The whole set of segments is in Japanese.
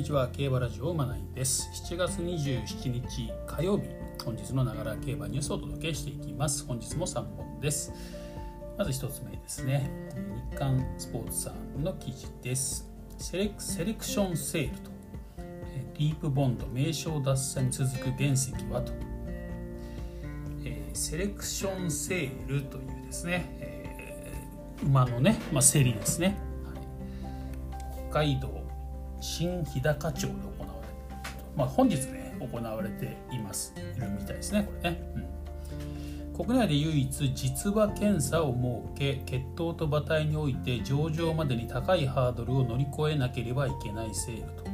にちは競馬ラジオまないです。7月27日火曜日本日のながら競馬ニュースをお届けしていきます。本日も3本です。まず1つ目ですね。日刊スポーツさんの記事です。セレクセレクションセールとディープボンド名称脱線に続く原石はと、えー、セレクションセールというですね、えー、馬のね、まあ、競りですね、はい、北海道新日高町で行われまあ、本日ね行われています。いるみたいですねこれね、うん、国内で唯一実馬検査を設け血統と馬体において上場までに高いハードルを乗り越えなければいけないセールと。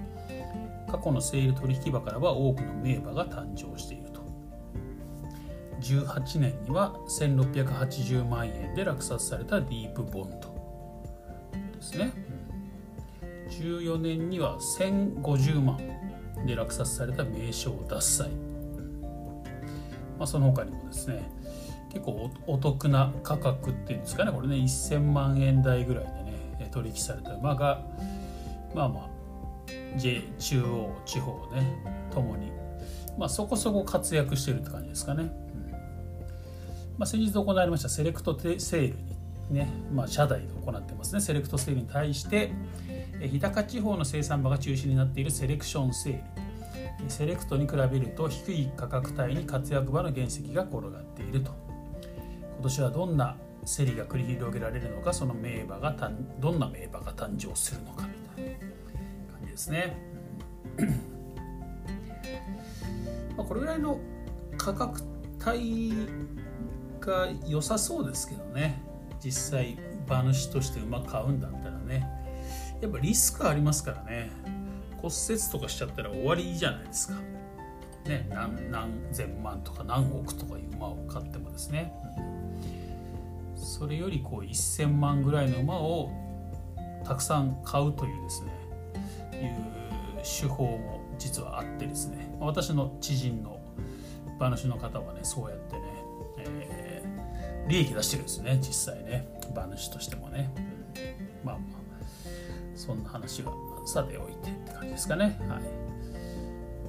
過去のセール取引場からは多くの名馬が誕生していると。18年には1680万円で落札されたディープボンドですね、14年には1050万で落札された名称獺祭、まあ、その他にもですね結構お得な価格っていうんですかね。これね1000万円台ぐらいでね取引された馬がまあまあ J 中央地方ねともに、まあ、そこそこ活躍してるって感じですかね、うん。まあ、先日行われましたセレクトセールにね、まあ、社代で行ってますね。セレクトセールに対して日高地方の生産場が中心になっているセレクションセールセレクトに比べると低い価格帯に活躍場の原石が転がっていると。今年はどんな競りが繰り広げられるのかその名馬がどんな名馬が誕生するのかみたいな感じですね。まあこれぐらいの価格帯が良さそうですけどね。実際馬主として馬買うんだったらね。やっぱリスクありますからね。骨折とかしちゃったら終わりじゃないですか。ね何何千万とか何億とかいう馬を買ってもですね、うん、それよりこう1000万ぐらいの馬をたくさん買うというですね。いう手法も実はあってですね。私の知人の馬主の方はねそうやってね、えー、利益出してるんですね実際ね。馬主としてもね、そんな話はさておいてって感じですかね。はい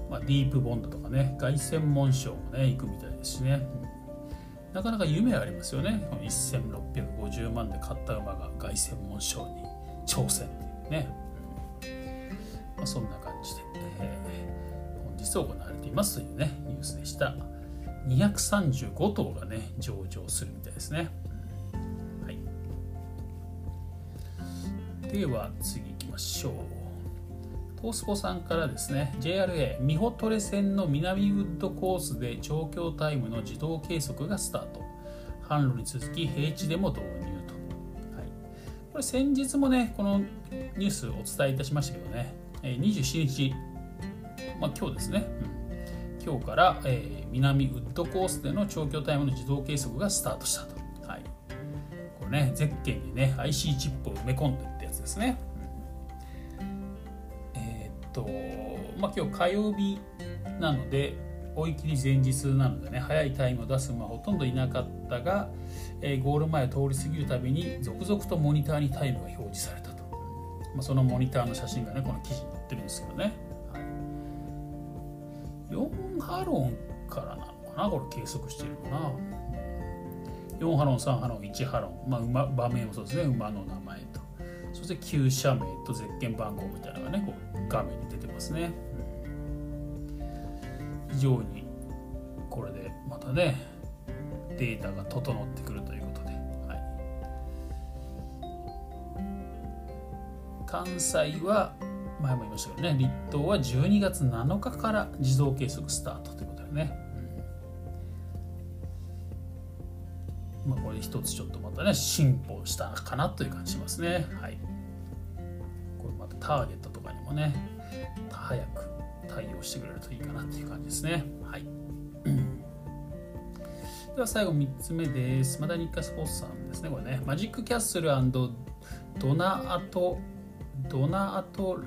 まあ、ディープボンドとかね、凱旋門賞もね、行くみたいですしね。なかなか夢ありますよね。1650万で買った馬が凱旋門賞に挑戦っていうね。まあ、そんな感じで、えー、本日行われていますというね、ニュースでした。235頭がね、上場するみたいですね。では次行きましょう。トースポさんからですね。JRA ミホトレ線の南ウッドコースで調教タイムの自動計測がスタート。販路に続き平地でも導入と、はい、これ先日もねこのニュースをお伝えいたしましたけどね。27日、まあ、今日ですね、うん、今日から、えー、南ウッドコースでの調教タイムの自動計測がスタートしたと、はい、これねゼッケンにね IC チップを埋め込んでつですね。えっとまあ、今日火曜日なので追い切り前日なのでね早いタイムを出す馬はほとんどいなかったが、えー、ゴール前を通り過ぎるたびに続々とモニターにタイムが表示されたと、まあ、そのモニターの写真がねこの記事に載ってるんですけどね、はい、4ハロンからなのかなこれ計測してるのかな。4ハロン3ハロン1ハロン、まあ、馬場面もそうですね。馬の名前と。そして旧社名とゼッケン番号みたいなのがねこう画面に出てますね、非常にこれでまたねデータが整ってくるということで、はい、関西は前も言いましたけどね立冬は12月7日から自動計測スタートということでね、うん、まあこれ一つちょっとまたね進歩したかなという感じしますね。はい。ターゲットとかにもね早く対応してくれるといいかなっていう感じですねはい では最後3つ目です。まだ日課スポーツさんですね。これね。マジックキャッスルドナアト、ドナアト、ん？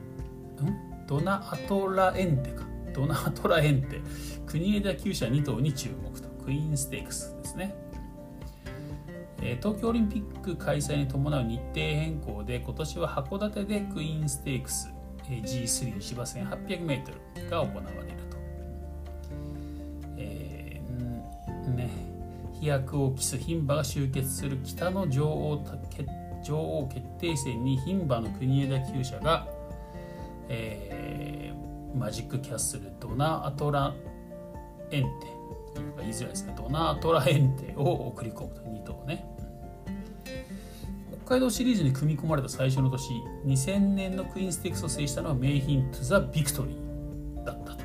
ドナアトラエンテか。ドナアトラエンテ。国枝厩舎2頭に注目と。クイーンステークスですね。東京オリンピック開催に伴う日程変更で今年は函館でクイーンステークス G3 芝 1800m が行われると、えー、ね飛躍を期す牝馬が集結する北の女王女王決定戦に牝馬の国枝厩舎が、えー、マジックキャッスルドナアトラエンテ言いづらいですねドナアトラエンテを送り込むと。2頭ね北海道シリーズに組み込まれた最初の年2000年のクイーンステークスを制したのは名品トゥザ・ビクトリーだったと。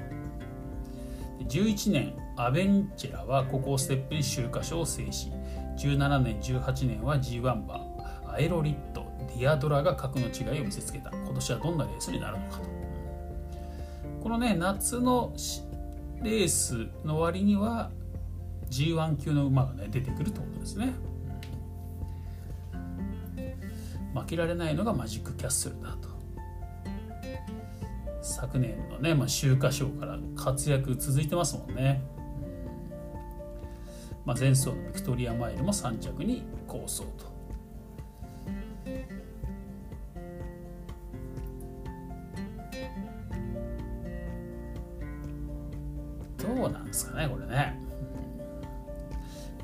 11年アヴェンチュラはここをステップに秋華賞を制し17年18年は G1 馬アエロリットディアドラが格の違いを見せつけた。今年はどんなレースになるのかと。このね夏のレースの割には G1 級の馬がね出てくるってことですね。負けられないのがマジックキャッスルだと。昨年のね、まあ、秋華賞から活躍続いてますもんね、まあ、前走のビクトリアマイルも3着に構想と。なんですかねこれね、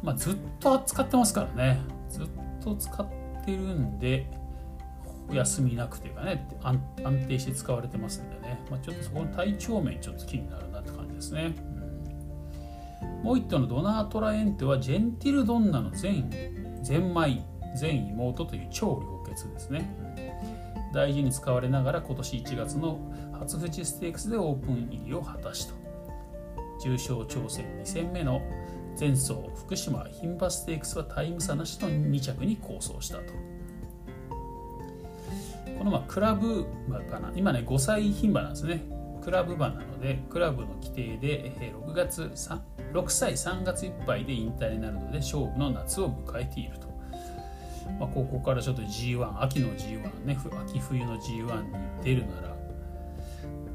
まあ、ずっと扱ってますからね。ずっと使ってるんで休みなくというかね安定して使われてますんでね、まあ、ちょっとそこの体調面ちょっと気になるなって感じですね、うん、もう一頭のドナートラエンテはジェンティルドンナの全ゼンマイ全妹という超良血ですね、大事に使われながら今年1月の初富士ステークスでオープン入りを果たしと。重賞挑戦2戦目の前走福島牝馬ステークスはタイム差なしの2着に構想したと。このまあクラブ馬かな。今ね5歳牝馬なんですね。クラブ馬なのでクラブの規定で6月6歳3月いっぱいで引退になるので勝負の夏を迎えていると、まあ、ここからちょっと G1 秋の G1 ね秋冬の G1 に出るなら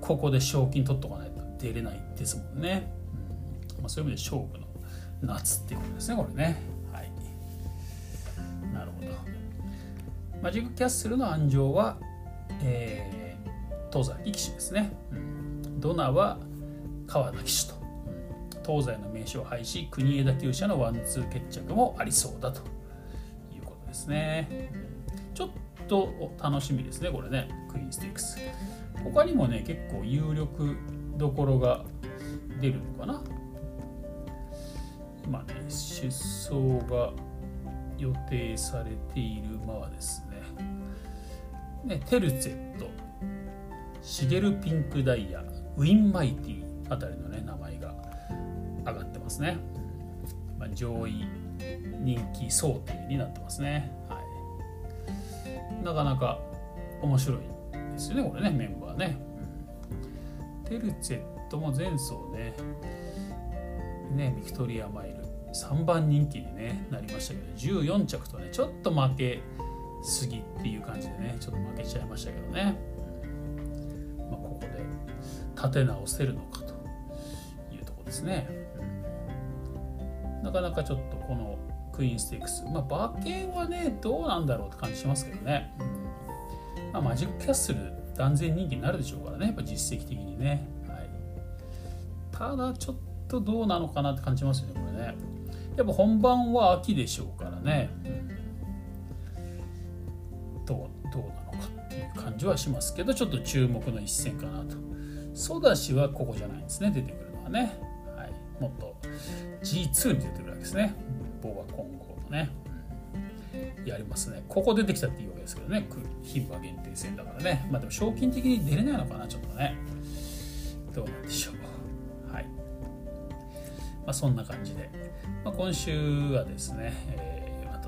ここで賞金取っとかないと出れないですもんね、まあ、そういう意味で勝負の夏っていうことですねこれね。はい。なるほど。マジックキャッスルの安城は、えー、東西騎手ですね、うん、ドナは川田騎手と、東西の名称を廃し国枝厩舎のワンツー決着もありそうだということですね、ちょっと楽しみですねこれねクイーンステークス。他にもね結構有力どころが出るのかな。今ね出走が予定されている馬はですねねテルツェットシゲルピンクダイヤウィンマイティあたりのね名前が上がってますね、まあ、上位人気想定になってますね、はい、なかなか面白いですよねこれねメンバーね。うん。テルチェットも前走ねねビクトリアマイ3番人気に、ね、なりましたけど14着とねちょっと負けすぎっていう感じでねちょっと負けちゃいましたけどね、まあ、ここで立て直せるのかというとこですね、なかなかちょっとこのクイーンステークス。まあ馬券はねどうなんだろうって感じしますけどね、まあ、マジックキャッスル断然人気になるでしょうからねやっぱ実績的にね、はい、ただちょっとどうなのかなって感じますよねこれね。やっぱ本番は秋でしょうからね、どうどうなのかっていう感じはしますけどちょっと注目の一戦かなと。ソダシはここじゃないんですね。出てくるのはね、はい、もっと G2 に出てくるわけですね。ボバ混合のね、やりますね。ここ出てきたっていうわけですけどね。牝馬限定戦だからね。まあでも賞金的に出れないのかなちょっとね。どうなんでしょう。はい。まあそんな感じで、まあ、今週はですね、えー、また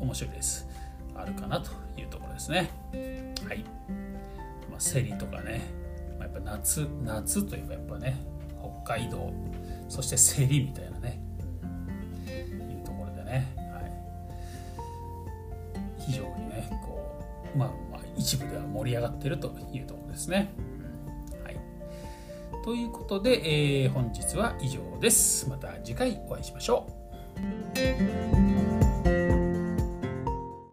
面白いですあるかなというところですね。はい、まあ、競りとかね、まあ、やっぱ夏夏といえばやっぱね北海道そして競りみたいなね、いうところでね。はい。非常にねこう、まあ、まあ一部では盛り上がってるというところですね。ということで、えー、本日は以上です。また次回お会いしましょう。